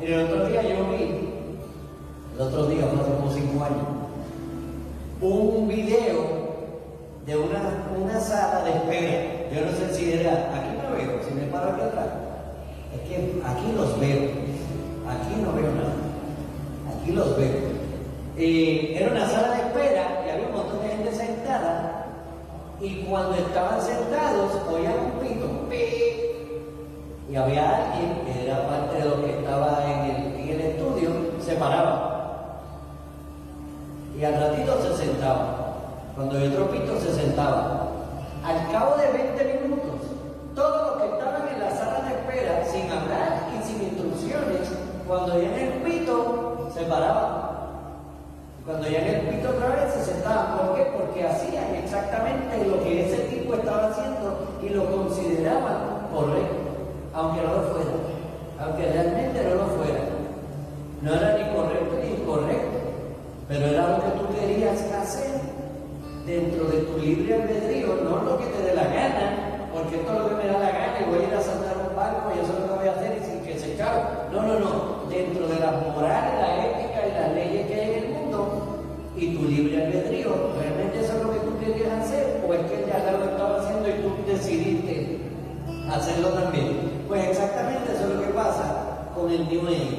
Y el otro día yo vi, el otro día, hace como cinco años, un video de una, una sala de espera. Yo no sé si era, aquí no veo, si me paro aquí atrás. Es que aquí los veo, aquí no veo nada, aquí los veo. Era una sala de espera y había un montón de gente sentada y cuando estaban sentados oían un pito, y había alguien que era parte de lo que estaba en el, en el estudio, se paraba y al ratito se sentaba. Cuando había otro pito se sentaba. Al cabo de 20 minutos, todos los que estaban en la sala de espera, sin hablar y sin instrucciones, cuando ya en el pito, se paraban. Cuando ya en el pito otra vez se sentaban. ¿Por qué? Porque hacían exactamente lo que ese tipo estaba haciendo y lo consideraban correcto, aunque no lo fuera, aunque realmente no lo fuera. No era ni correcto ni incorrecto, pero era lo que tú querías hacer dentro de tu libre albedrío, no lo que te dé la gana, porque esto es lo que me da la gana y voy a ir a saltar un barco y eso es lo que voy a hacer y sin que se cabe. No, no, no. Dentro de las morales, la ética y las leyes que hay en el mundo y tu libre albedrío, ¿realmente eso es lo que tú querías hacer? ¿O es que ya lo estaba haciendo y tú decidiste hacerlo también? Pues exactamente eso es lo que pasa con el New Age.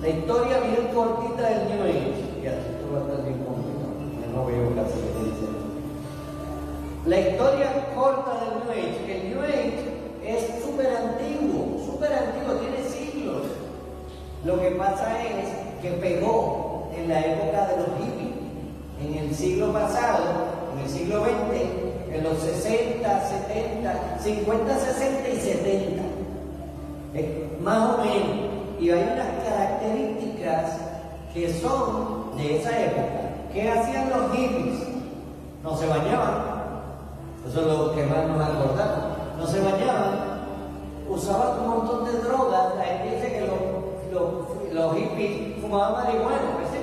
La historia bien cortita del New Age. Ya, esto va a estar bien complicado. No veo casi que dice. La historia corta del New Age. El New Age es súper antiguo, súper antiguo, tiene siglos. Lo que pasa es que pegó en la época de los hippies, en el siglo pasado, en el siglo XX, en los 60, 70, 50, 60 y 70. Eh, más o menos. Y hay unas características que son de esa época. ¿Qué hacían los hippies? No se bañaban. Eso es lo que más nos acordamos. No se bañaban. Usaban un montón de drogas. La gente dice que los, los, hippies fumaban marihuana.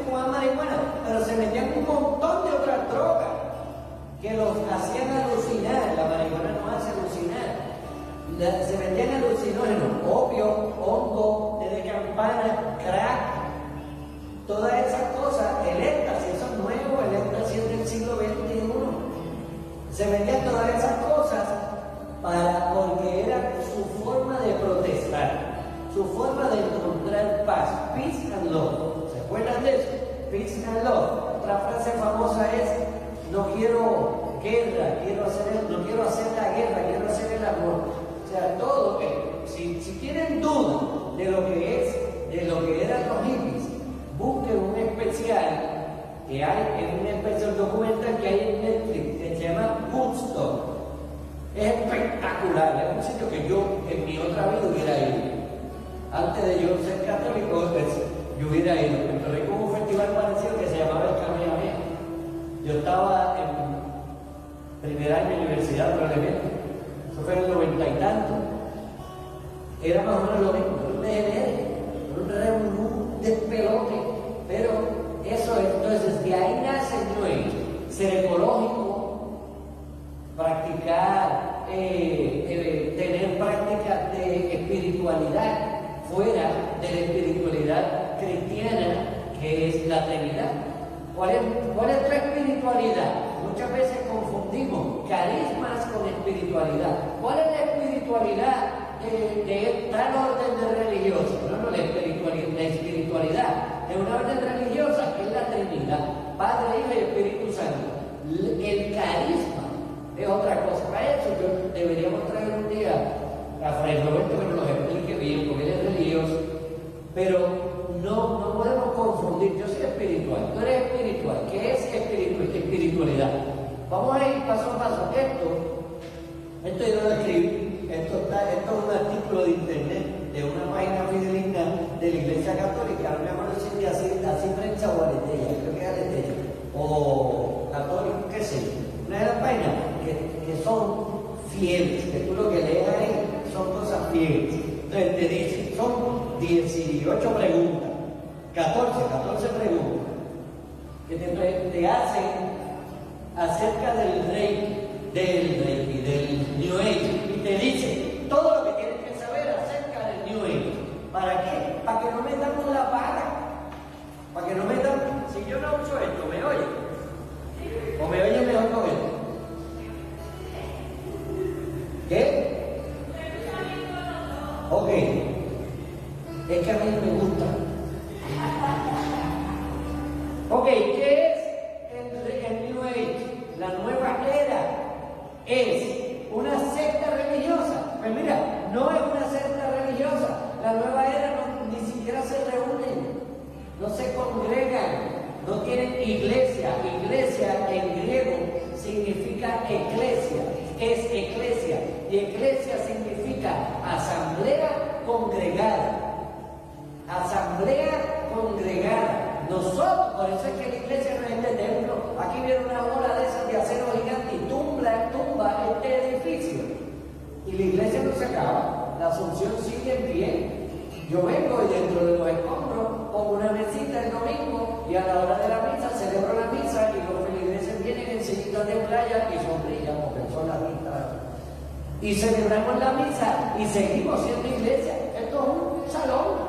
Fumaban marihuana, pero se metían un montón de otras drogas que los hacían alucinar. La marihuana no hace alucinar. Se metían alucinógenos, opio, hongo, de campana, crack, todas esas cosas, el éxtasis, eso es nuevo, el éxtasis del siglo XXI. Se vendían todas esas cosas para, porque era su forma de protestar, su forma de encontrar paz, peace and love. ¿Se acuerdan de eso? Peace and. Otra frase famosa es, no quiero guerra, quiero hacer, no quiero hacer la guerra, quiero hacer el amor. O sea, todo, si, si tienen duda de lo que es, de lo que eran los hippies, busquen un especial que hay, es un especial documental que hay en Netflix, que se llama Woodstock. Es espectacular, es un sitio que yo en mi otra vida hubiera ido. Antes de yo ser católico, yo hubiera ido. En Puerto Rico hubo un festival parecido que se llamaba el Kamehameha. Yo estaba en primer año de universidad probablemente. Eso fue en el noventa y tanto. Era más o menos lo mismo, un DNR, un revolú, un despelote. Pero eso, entonces, de ahí nace el ser ecológico, practicar, eh, eh, tener prácticas de espiritualidad fuera de la espiritualidad cristiana que es la Trinidad. ¿Cuál es, cuál es espiritualidad? Muchas veces confundimos carismas con espiritualidad. ¿Cuál es la espiritualidad de, de tal orden de religioso? No, no, la espiritualidad, la de una orden religiosa que es la Trinidad, Padre, Hijo y Espíritu Santo. El carisma es otra cosa. Para eso yo deberíamos traer un día a Fray Roberto que nos explique bien, porque él es religioso. Pero no, no podemos confundir. Yo soy espiritual, tú eres espiritual. ¿Qué es espiritual? espiritualidad? Vamos a ir paso a paso. Esto, esto yo lo escribí, esto, está, esto es un artículo de internet de una página fidelina de la Iglesia Católica, no me acuerdo si es así, así prensa o aleteya, creo que es o católico, qué sé Una de las páginas que, que son fieles, que tú lo que lees ahí son cosas fieles. Entonces te dice, son 18 preguntas, 14, 14 preguntas, que te, te hacen acerca del rey, del rey, del New Age, y te dice todo lo que asunción sigue en pie. Yo vengo y dentro de los escombros pongo una mesita el domingo y a la hora de la misa celebro la misa y los feligreses vienen en sillitas de playa y sonrían porque son las Y celebramos la misa y seguimos siendo iglesia. Esto es un salón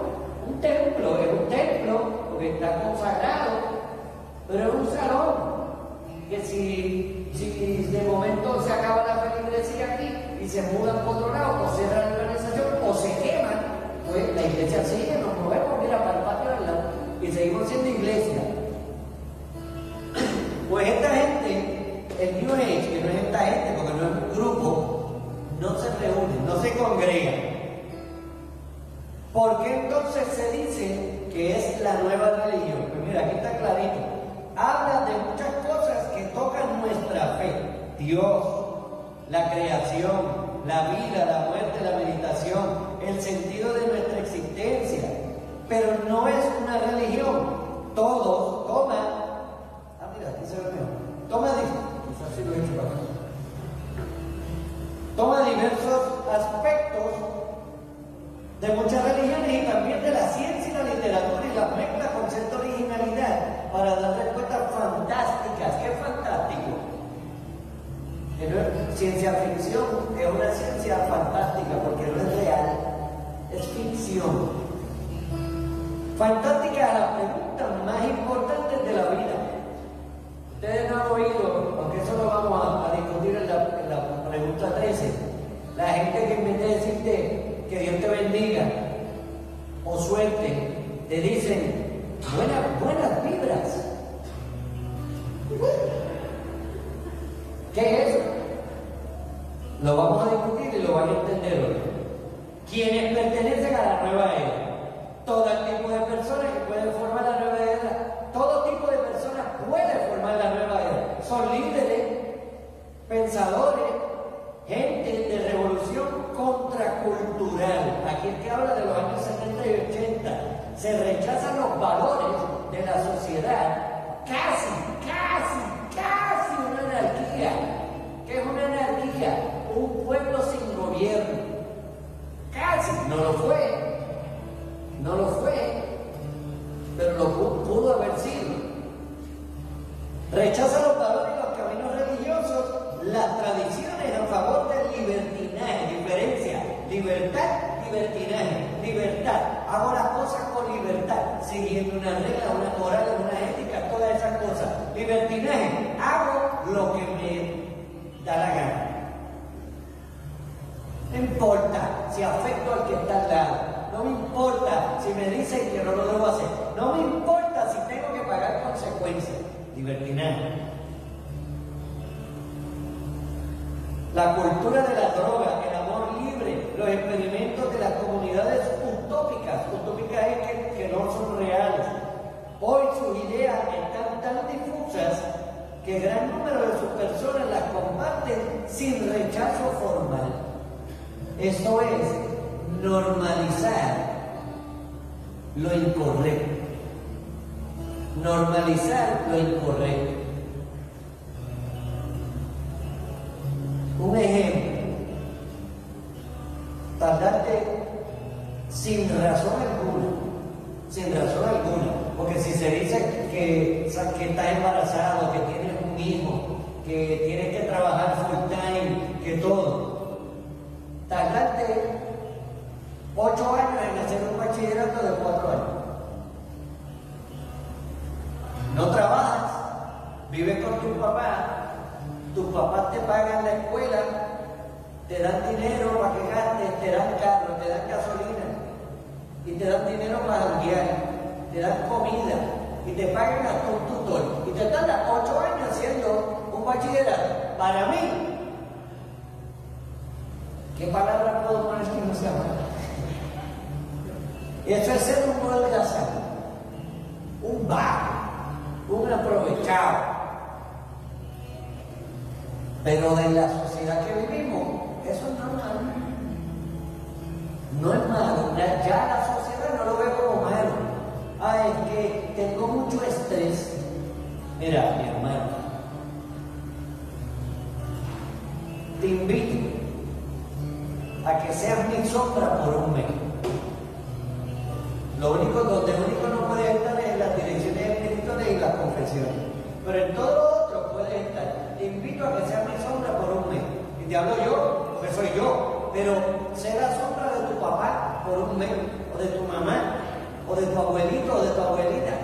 un templo, es un templo porque está consagrado, pero es un salón que si, si de momento se acaba la feligresía aquí y se mudan por otro lado, o cierran pues la iglesia sigue, nos movemos, mira, para el patio lado, y seguimos siendo iglesia. Pues esta gente, el New Age, que no es esta gente, porque no es un grupo, no se reúnen, no se congregan. ¿Por qué entonces se dice que es la nueva religión? Pues mira, aquí está clarito. Habla de muchas cosas que tocan nuestra fe. Dios, la creación, la vida, la muerte, la meditación, el sentido de nuestra existencia. Pero no es una religión. Todos toman. Ah, mira, aquí se ve mejor. Toma, toma diversos aspectos de muchas religiones y también de la ciencia y la literatura y la mezcla con cierta originalidad para dar respuestas fantásticas. ¿Qué fantástico? ciencia ficción es una ciencia fantástica porque no es real, ficción. Fantástica es la pregunta más importante de la vida. Ustedes no han oído, aunque eso lo vamos a, discutir en la, pregunta 13, la gente que en vez de decirte que Dios te bendiga o suerte, te dicen buenas, buenas vibras. ¿Qué es eso? Lo vamos a discutir y lo van a entender hoy. Quienes pertenecen a la nueva era. Todo tipo de personas que pueden formar la nueva era. Todo tipo de personas pueden formar la nueva era. Son líderes, pensadores, gente de revolución contracultural. Aquí es que habla de los años 70 y 80. Se rechazan los valores de la sociedad. Casi, casi una anarquía. ¿Qué es una anarquía? Un pueblo sin gobierno. Casi, no lo fue. No lo fue. Pero lo pudo, haber sido. Rechaza los valores libertinaje, libertad. Hago las cosas con libertad, siguiendo una regla, una moral, una ética, todas esas cosas. Libertinaje, hago lo que me da la gana. No importa si afecto al que está al lado. No me importa si me dicen que no lo debo hacer. No me importa si tengo que pagar consecuencias. Libertinaje. La cultura de la droga, el amor libre, los experimentos de las comunidades utópicas. Utópicas es que, que no son reales. Hoy sus ideas están tan difusas que gran número de sus personas las comparten sin rechazo formal. Esto es normalizar lo incorrecto. Normalizar lo incorrecto. Un ejemplo, tardarte sin razón alguna, sin razón alguna, porque si se dice que, que estás embarazado, que tienes un hijo, que tienes que trabajar full time, que todo, tardarte ocho años en hacer un bachillerato de cuatro años. No trabajas, vives con tu papá, tus papás te pagan la escuela, te dan dinero para que gastes, te dan carro, te dan gasolina, y te dan dinero para guiar, te dan comida, y te pagan hasta un tutor, y te tardan ocho años haciendo un bachillerato. Para mí, ¿qué palabra puedo poner que no sea mala? Eso es ser un holgazán, un vago, un aprovechado. Pero en la sociedad que vivimos, eso es malo. No es malo. Ya la sociedad no lo ve como malo. Ah, es que tengo mucho estrés. Mira, mi hermano, te invito a que seas mi sombra por un mes. Lo único, donde único no puedes estar es en las direcciones espirituales y las confesiones. Pero en todo lo otro puedes estar te invito a que seas mi sombra por un mes. Y te hablo yo, porque soy yo, pero la sombra de tu papá por un mes, o de tu mamá, o de tu abuelito, o de tu abuelita.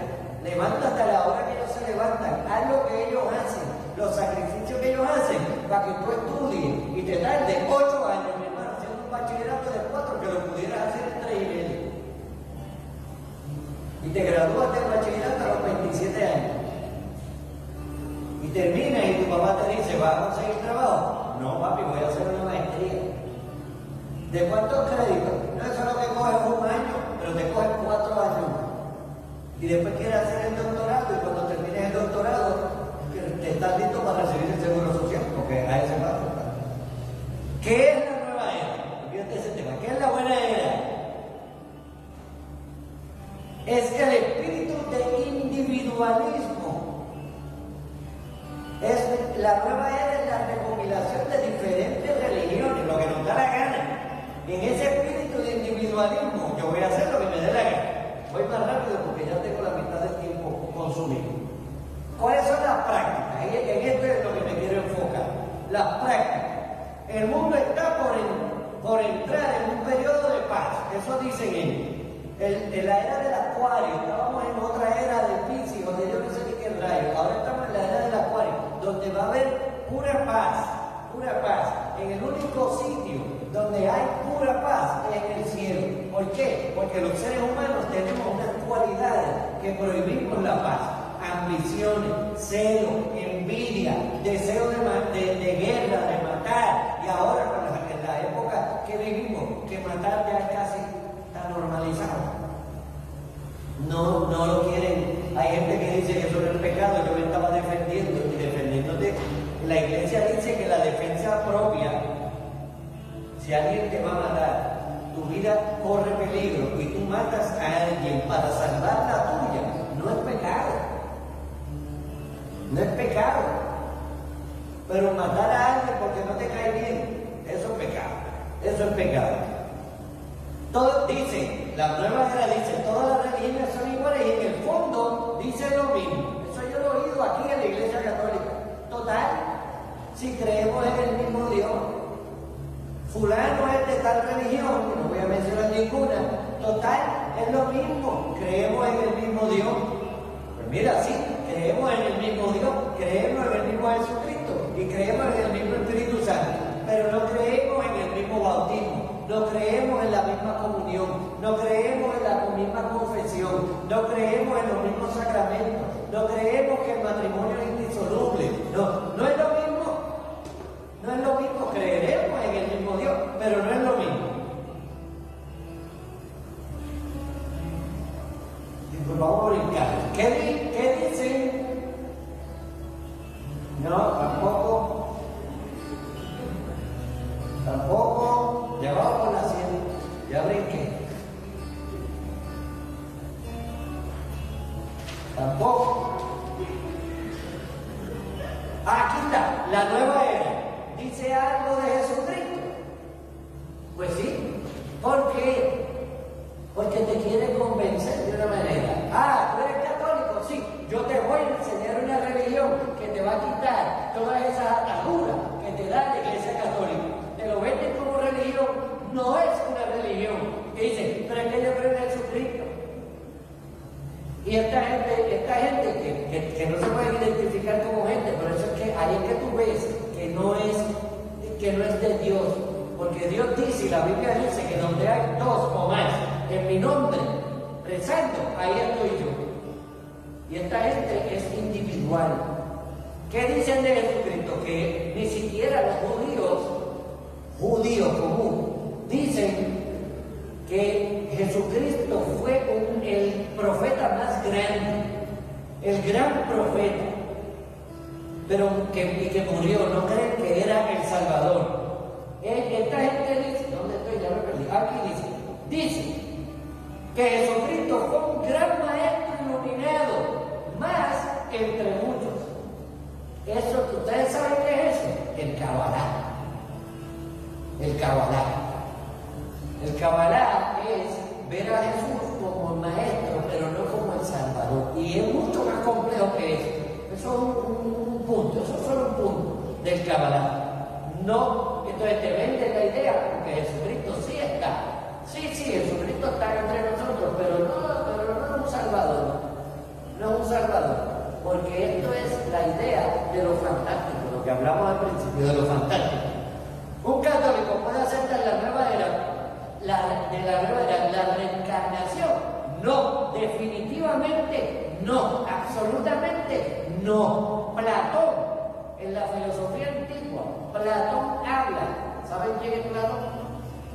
Levántate a la hora que ellos se levantan, haz lo que ellos hacen, los sacrificios que ellos hacen, para que tú estudies y te tardes ocho años, mi hermano, haciendo un bachillerato de cuatro que lo pudieras hacer en tres y medio. Y te gradúas del bachillerato a los 27 años y termina y tu papá te dice, ¿vas a conseguir trabajo? No, papi, voy a hacer una maestría. ¿De cuántos créditos? No, es lo que coge un año, pero te coge cuatro años. Y después quieres hacer el doctorado y cuando termines el doctorado, te estás listo para recibir el seguro social, porque a ese paso. ¿Qué celo, envidia, deseo de, guerra, de matar. Y ahora, en la época que vivimos, que matar ya casi tan normalizado. No, no lo quieren. Hay gente que dice que eso no es pecado. Yo me estaba defendiendo y defendiéndote. La iglesia dice que la defensa propia, si alguien te va a matar, tu vida corre peligro y tú matas a alguien para salvar la tuya, no es pecado. No es pecado. Pero matar a alguien porque no te cae bien, eso es pecado. Eso es pecado. Todos dicen, la nueva era dice, todas las religiones son iguales y en el fondo dice lo mismo. Eso yo lo he oído aquí en la Iglesia Católica. Total, si creemos en el mismo Dios, fulano es de tal religión, que no voy a mencionar ninguna, total, es lo mismo, creemos en el mismo Dios. Pues mira, sí, creemos en el mismo Dios, creemos en el mismo Jesucristo y creemos en el mismo Espíritu Santo, pero no creemos en el mismo bautismo, no creemos en la misma comunión, no creemos en la misma confesión, no creemos en los mismos sacramentos, no creemos que el matrimonio es indisoluble, no, no es lo mismo, no es lo mismo, creeremos en el mismo Dios, pero no es lo mismo. Y vamos a brincar. ¿Qué, ¿Qué individual. ¿Qué dicen de Jesucristo? Que ni siquiera los judíos, judíos común, dicen que Jesucristo fue el profeta más grande, el gran profeta, pero que, que murió, no creen que era el Salvador. Eh, esta gente dice, ¿dónde estoy? Ya me perdí. Aquí dice, dice que Jesucristo fue un gran maestro iluminado, más entre muchos. Eso, ¿ustedes saben qué es eso? El Kabbalah. El Kabbalah. El Kabbalah es ver a Jesús como el maestro, pero no como el Salvador. Y es mucho más complejo que eso. Eso es un, punto, eso es solo un punto del Kabbalah. No, entonces te vende la idea, porque Jesucristo sí está. Sí, sí, Jesucristo está entre nosotros, pero no, pero no es un Salvador. No es un Salvador. Porque esto es la idea de lo fantástico, lo que hablamos al principio, de lo fantástico. Un católico puede aceptar la nueva era, la, de la nueva era, la reencarnación. No, definitivamente no, absolutamente no. Platón, en la filosofía antigua, Platón habla. ¿Saben quién es Platón?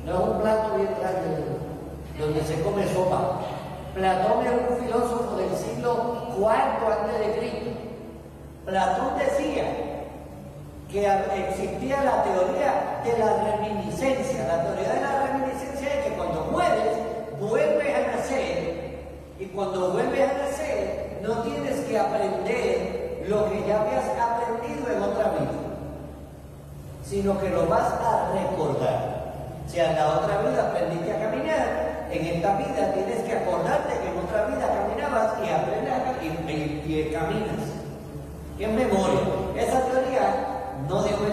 No es un plato bien grande donde se come sopa. Platón es un filósofo del siglo IV antes de Cristo. Platón decía que existía la teoría de la reminiscencia. La teoría de la reminiscencia es que cuando mueres, vuelves a nacer y cuando vuelves a nacer no tienes que aprender lo que ya habías aprendido en otra vida, sino que lo vas a recordar. Si en la otra vida aprendiste a caminar, en esta vida tienes que acordarte que en otra vida caminabas y aprendes a y, caminas. En memoria. Esa teoría no dio me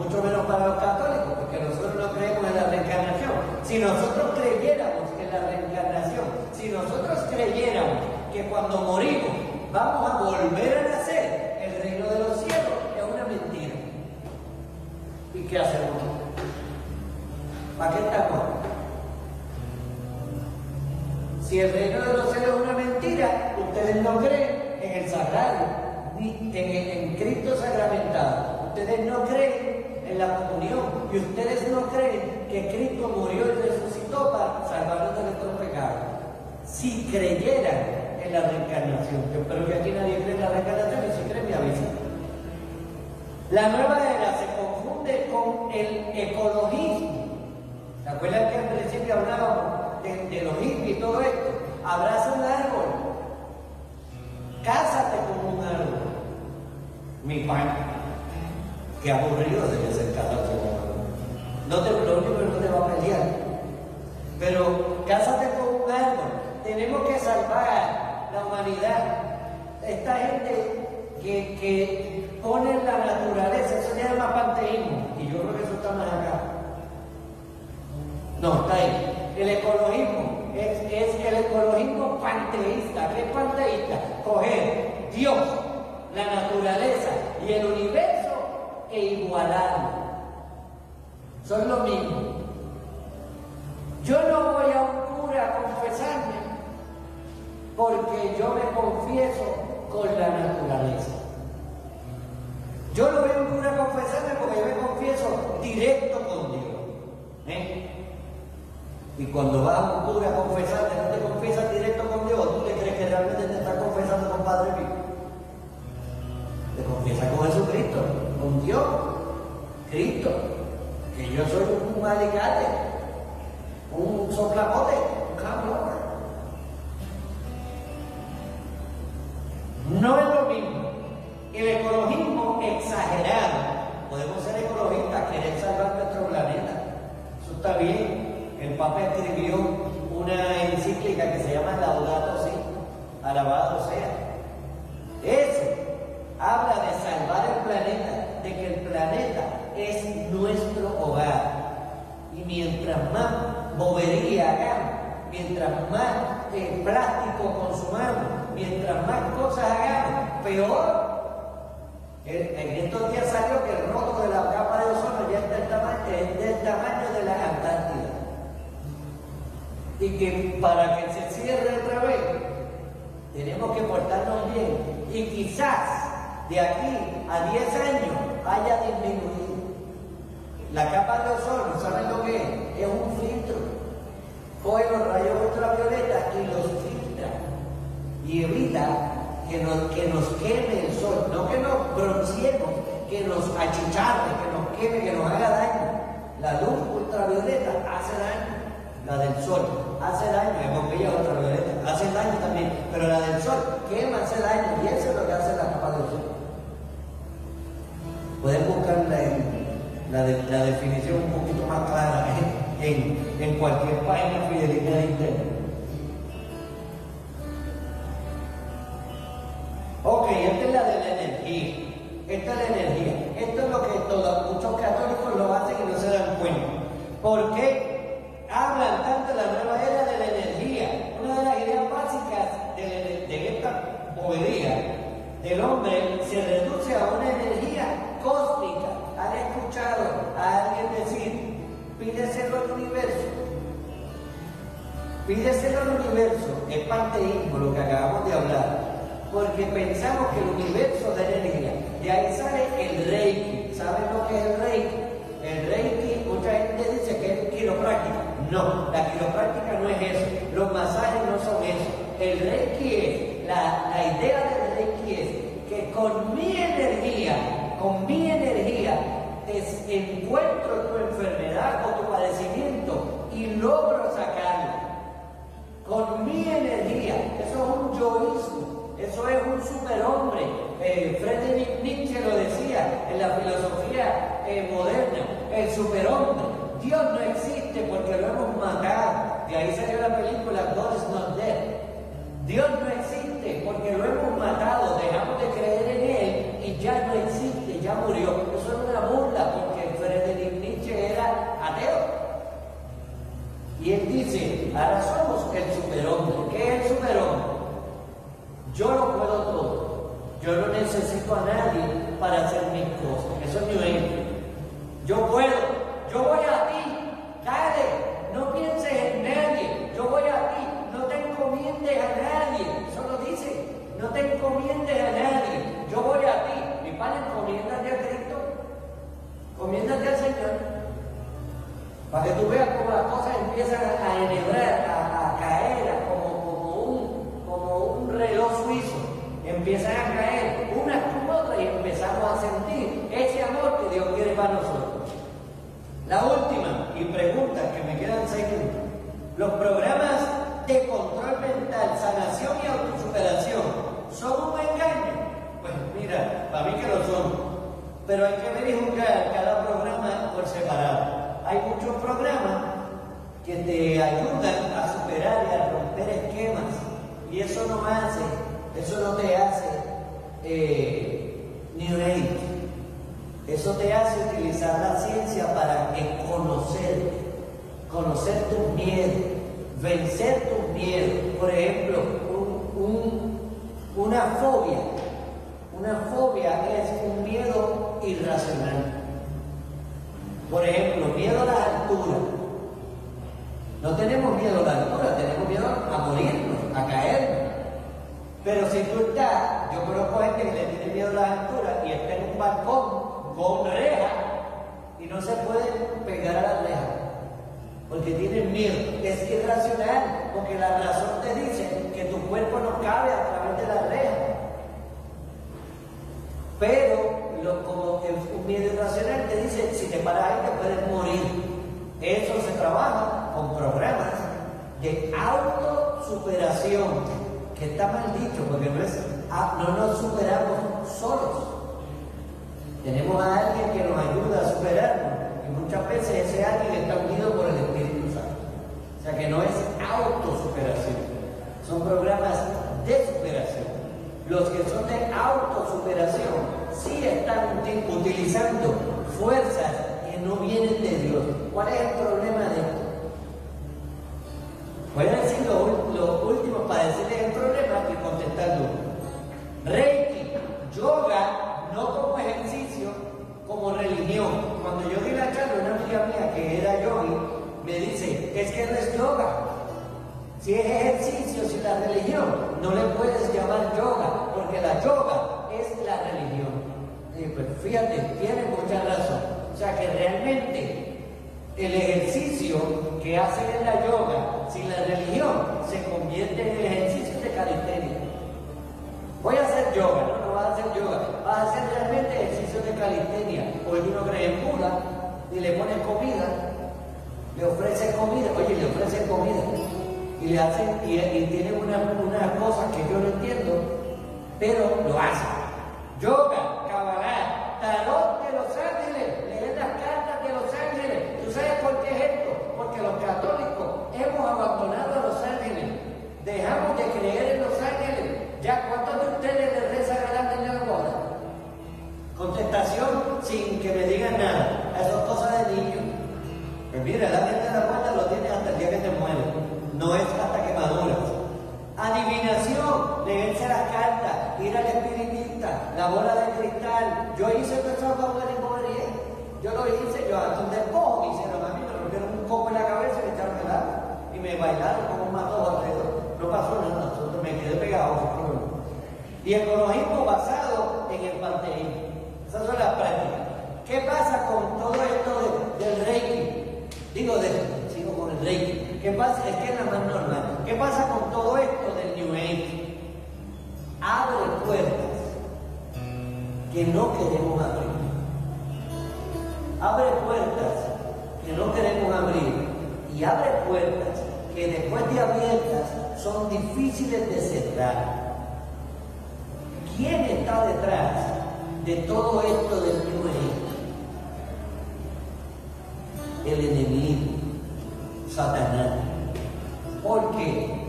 mucho menos para los católicos, porque nosotros no creemos en la reencarnación. Si nosotros creyéramos en la reencarnación, si nosotros creyéramos que cuando morimos vamos a volver a nacer, el reino de los cielos es una mentira. ¿Y qué hacemos? ¿Para qué estamos? Si el reino de los ustedes no creen en el sagrario, ni en, Cristo sacramentado. Ustedes no creen en la comunión y ustedes no creen que Cristo murió y resucitó para salvarnos de nuestros pecados. Si creyeran en la reencarnación, yo espero que aquí nadie cree en la reencarnación y si creen me avisa. La nueva era se confunde con el ecologismo. ¿Se acuerdan que al principio hablábamos de, los hippies y todo esto? Abraza un árbol. Cásate con un árbol. Mi pan. Qué aburrido debe ser casarse con un árbol. No te, lo único no te va a pelear. Pero cásate con un árbol. Tenemos que salvar la humanidad. Esta gente que, que pone la naturaleza, eso se llama panteísmo. Y yo creo que eso está más acá No, está ahí. El ecologismo es, el ecologismo panteísta. ¿Qué panteísta? Coger Dios, la naturaleza y el universo e igualarlo. Son lo mismo. Yo no voy a un cura a confesarme porque yo me confieso con la naturaleza. Yo no voy a un cura a confesarme porque yo me confieso directo con Dios. ¿eh? Y cuando vas a un cura a confesarte, no te confiesas directo con Dios, ¿tú te crees que realmente te estás confesando con Padre Pío? Te confiesas con Jesucristo, con Dios, Cristo, que yo soy un alicate, un soplapote, un cabrón. No es lo mismo. El ecologismo exagerado. Podemos ser ecologistas, querer salvar nuestro planeta. Eso está bien. El Papa escribió una encíclica que se llama Laudato Si, alabado sea. Eso habla de salvar el planeta, de que el planeta es nuestro hogar. Y mientras más bobería hagamos, mientras más eh, plástico consumamos, mientras más cosas hagamos, peor. En estos días salió que el roto de la capa de ozono ya está del tamaño, es del tamaño de la Antártida. Y que para que se cierre otra vez, tenemos que portarnos bien. Y quizás de aquí a 10 años haya disminuido. La capa de ozono, ¿saben lo que es? Es un filtro. Coge los rayos ultravioletas y los filtra. Y evita que nos, que nos queme el sol. No que nos bronceemos, que nos achicharre, que nos queme, que nos haga daño. La luz ultravioleta hace daño. La del sol hace daño, es bombilla ultravioleta, hace daño también, pero la del sol quema, hace daño, y eso es lo que hace la capa de ozono. Pueden buscar la, la, definición un poquito más clara en, en cualquier página fidelidad de internet. Ok, esta es la de la energía. Esta es la energía. Esto es lo que todos, muchos católicos lo hacen y no se dan cuenta. ¿Por qué bobería del hombre se reduce a una energía cósmica. ¿Han escuchado a alguien decir, pídeselo al universo? Pídeselo al universo. Es panteísmo lo que acabamos de hablar. Porque pensamos que el universo da energía. De ahí sale el reiki. ¿Saben lo que es el reiki? El reiki, mucha gente dice que es quiropráctica. No, la quiropráctica no es eso. Los masajes no son eso. El reiki es, la, la idea del reiki es que con mi energía con mi energía encuentro tu enfermedad o tu padecimiento y logro sacarla. Con mi energía, eso es un yoísmo, eso es un superhombre. Eh, Friedrich Nietzsche lo decía en la filosofía eh, moderna, el superhombre. Dios no existe porque lo hemos matado. De ahí salió la película God is not dead. Dios no existe porque lo hemos matado, dejamos de creer en Él y ya no existe, ya murió. Eso es una burla porque Friedrich Nietzsche era ateo. Y él dice, ahora somos el superhombre. ¿Qué es el superhombre? Yo lo puedo todo. Yo no necesito a nadie para hacer mis cosas. Eso es mi mente. Yo puedo. Yo voy a ti. Dale. No pienses en nadie. Yo voy a ti encomiendes a nadie. Eso lo dice. No te encomiendes a nadie. Yo voy a ti. Mi padre, encomiéndate a Cristo. Encomiéndate al Señor. Para que tú veas cómo las cosas empiezan a enhebrar, ¿Cuál es el problema puertas que no queremos abrir. Abre puertas que no queremos abrir. Y abre puertas que después de abiertas son difíciles de cerrar. ¿Quién está detrás de todo esto del New? El enemigo. Satanás. ¿Por qué?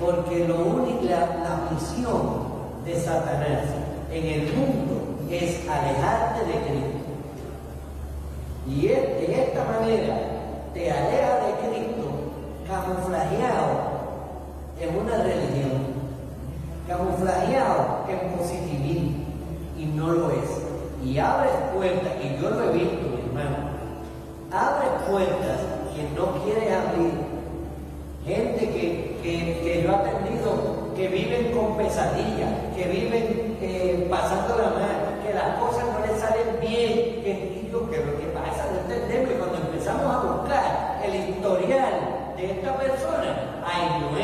Porque lo único, la, misión de Satanás en el mundo es alejarte de Cristo. Y de esta manera te aleja de Cristo camuflajeado en una religión, camuflajeado en positivismo, y no lo es. Y abre puertas, y yo lo he visto, mi hermano, abre puertas que no quiere abrir. Gente que, que, yo he atendido que viven con pesadillas, que viven eh, pasando la mano, que las cosas no les salen bien, que que lo que pasa no entendemos y cuando empezamos a buscar el historial de esta persona, hay New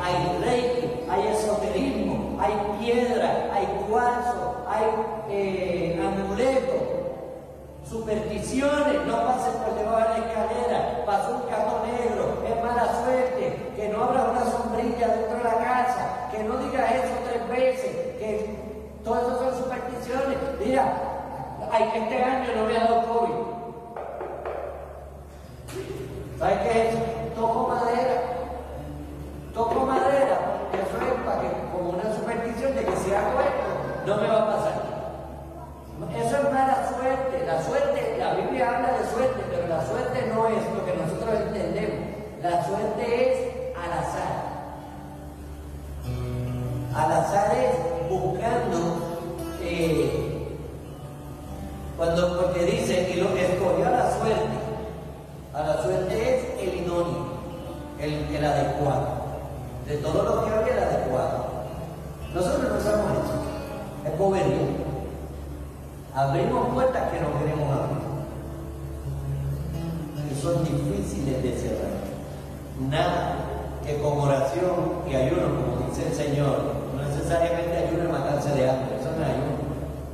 hay reiki, hay esoterismo, hay piedra, hay cuarzo, hay eh, amuletos, supersticiones, no pases por debajo de la escalera, pasó un gato negro, es mala suerte, que no abras una sombrilla dentro de la casa, que no digas eso tres veces, que todo eso son supersticiones. Mira, hay que este año no me ha dado COVID. ¿Sabes qué es? Toco madera. Toco madera, eso es para que, como una superstición de que si hago esto, no me va a pasar. Eso es mala suerte. La suerte, la Biblia habla de suerte, pero la suerte no es lo que nosotros entendemos. La suerte es Al azar es buscando, eh, cuando porque dice, y lo que escogió a la suerte, a la suerte es el idóneo, el, el adecuado. De todo lo que había, el adecuado. Nosotros no sabemos eso, es pobreza. Abrimos puertas que no queremos abrir. Son difíciles de cerrar. Nada que con oración y ayuno, como dice el Señor, necesariamente ayuno es matarse de hambre, eso no es ayuno,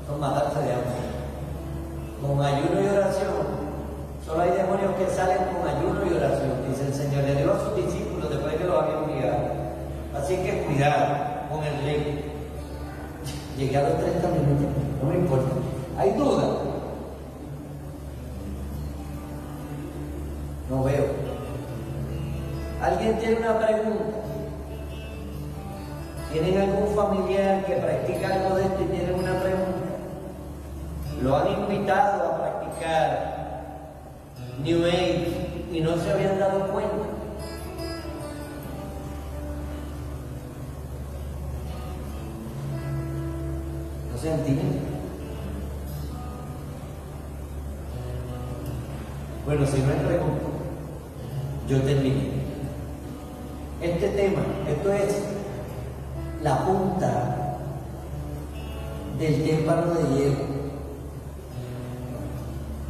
son matarse de hambre. Con ayuno y oración, solo hay demonios que salen con ayuno y oración, dice el Señor. Le dio a sus discípulos después de que los había enviado. Así que cuidado con el rey. Llegué a los 30 minutos, no me importa. ¿Hay duda? No veo. ¿Alguien tiene una pregunta? ¿Tienen algún familiar que practica algo de esto y tienen una pregunta? ¿Lo han invitado a practicar New Age y no se habían dado cuenta? ¿No se entiende? Bueno, si no hay pregunta, yo termino. Este tema, de hierro.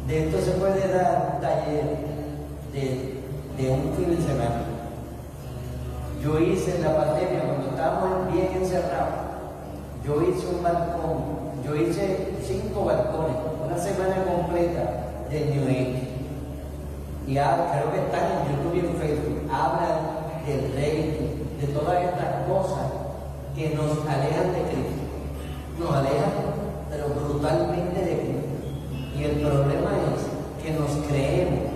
De esto se puede dar un taller de, un fin de semana. Yo hice en la pandemia, cuando estábamos bien encerrados, yo hice un balcón, yo hice cinco balcones, una semana completa de New Age y creo que están en YouTube y en Facebook, hablan del rey, de todas estas cosas que nos alejan de Cristo. Nos alejan, pero brutalmente de Cristo. Y el problema es que nos creemos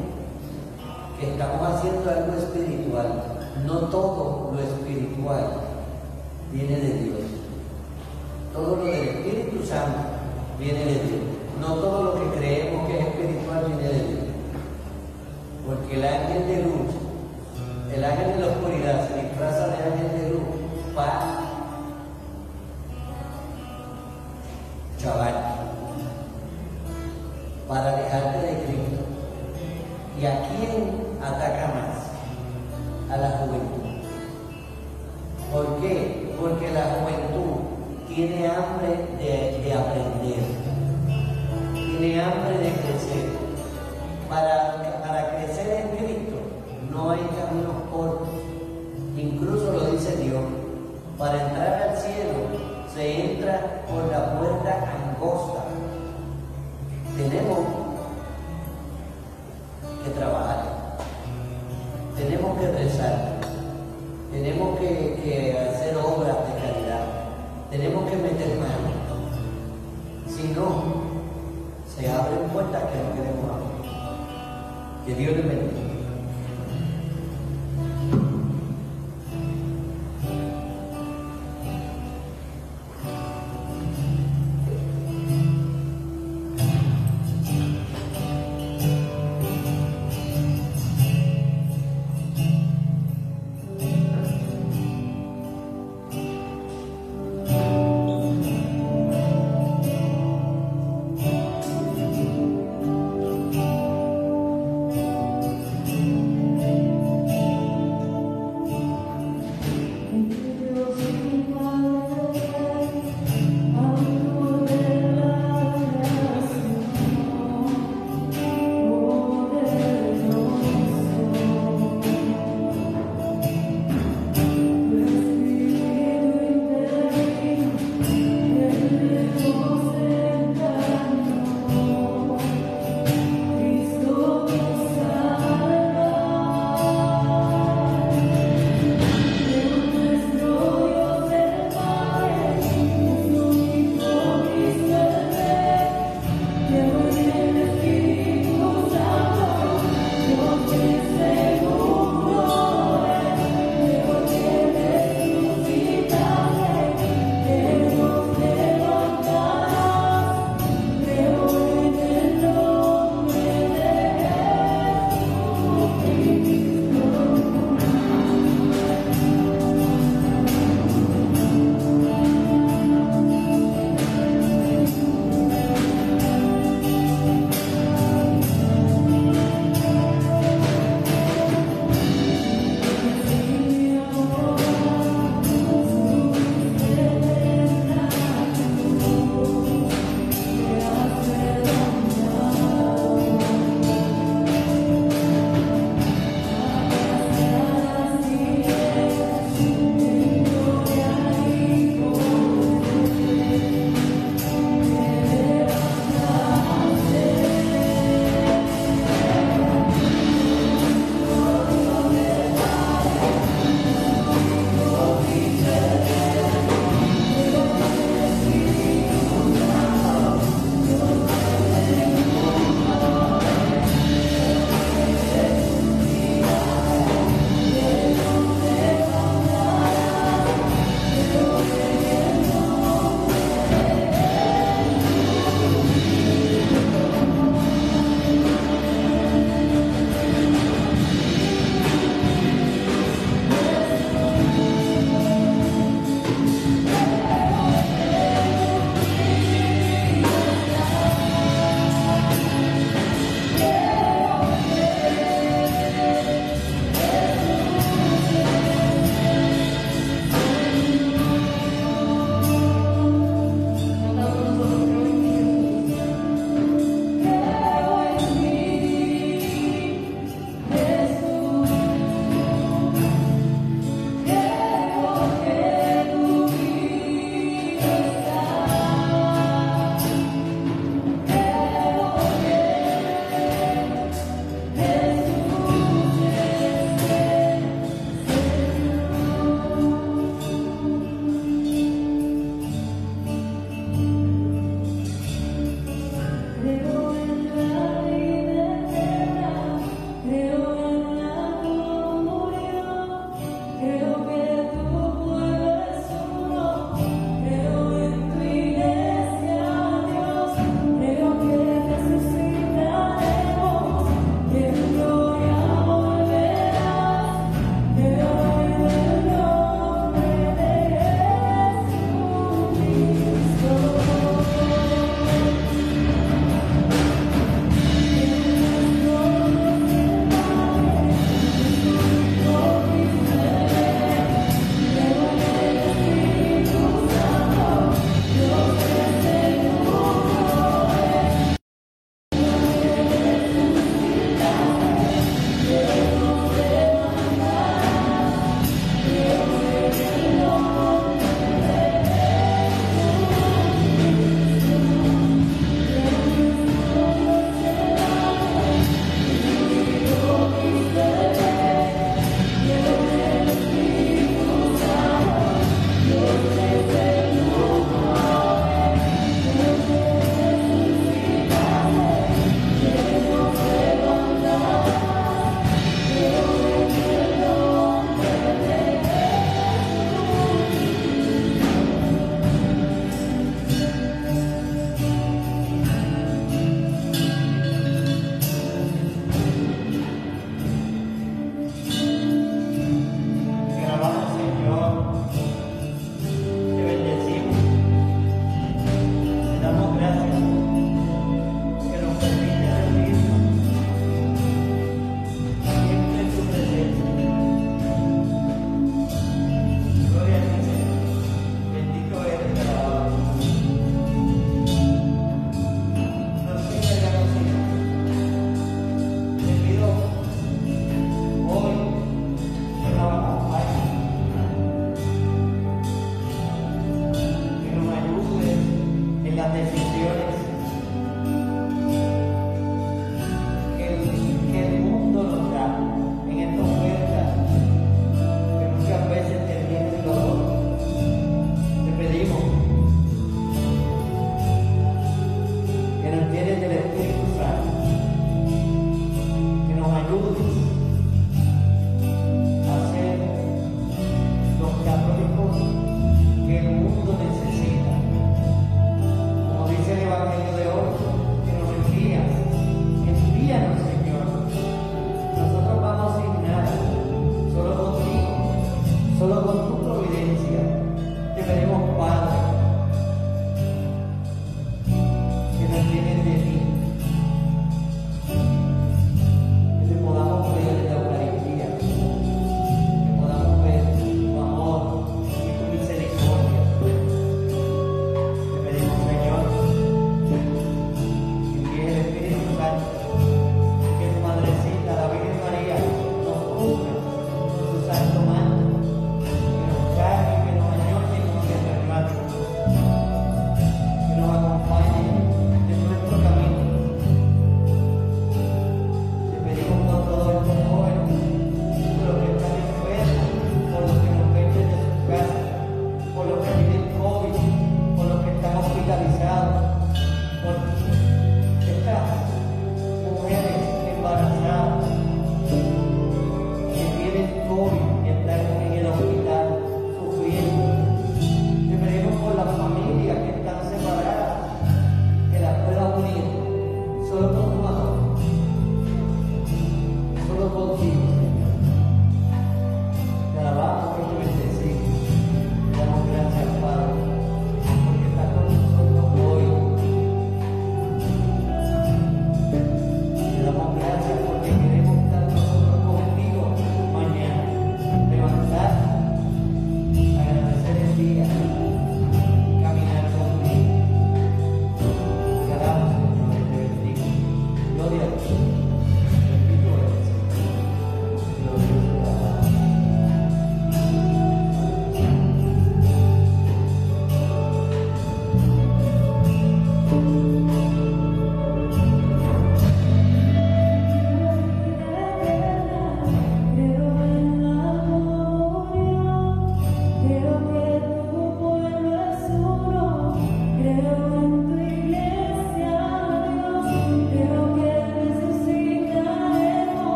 que estamos haciendo algo espiritual. No todo lo espiritual viene de Dios. Todo lo del Espíritu Santo viene de Dios. No todo lo que creemos que es espiritual viene de Dios. Porque el ángel de luz, el ángel de la oscuridad se disfraza de ángel de luz para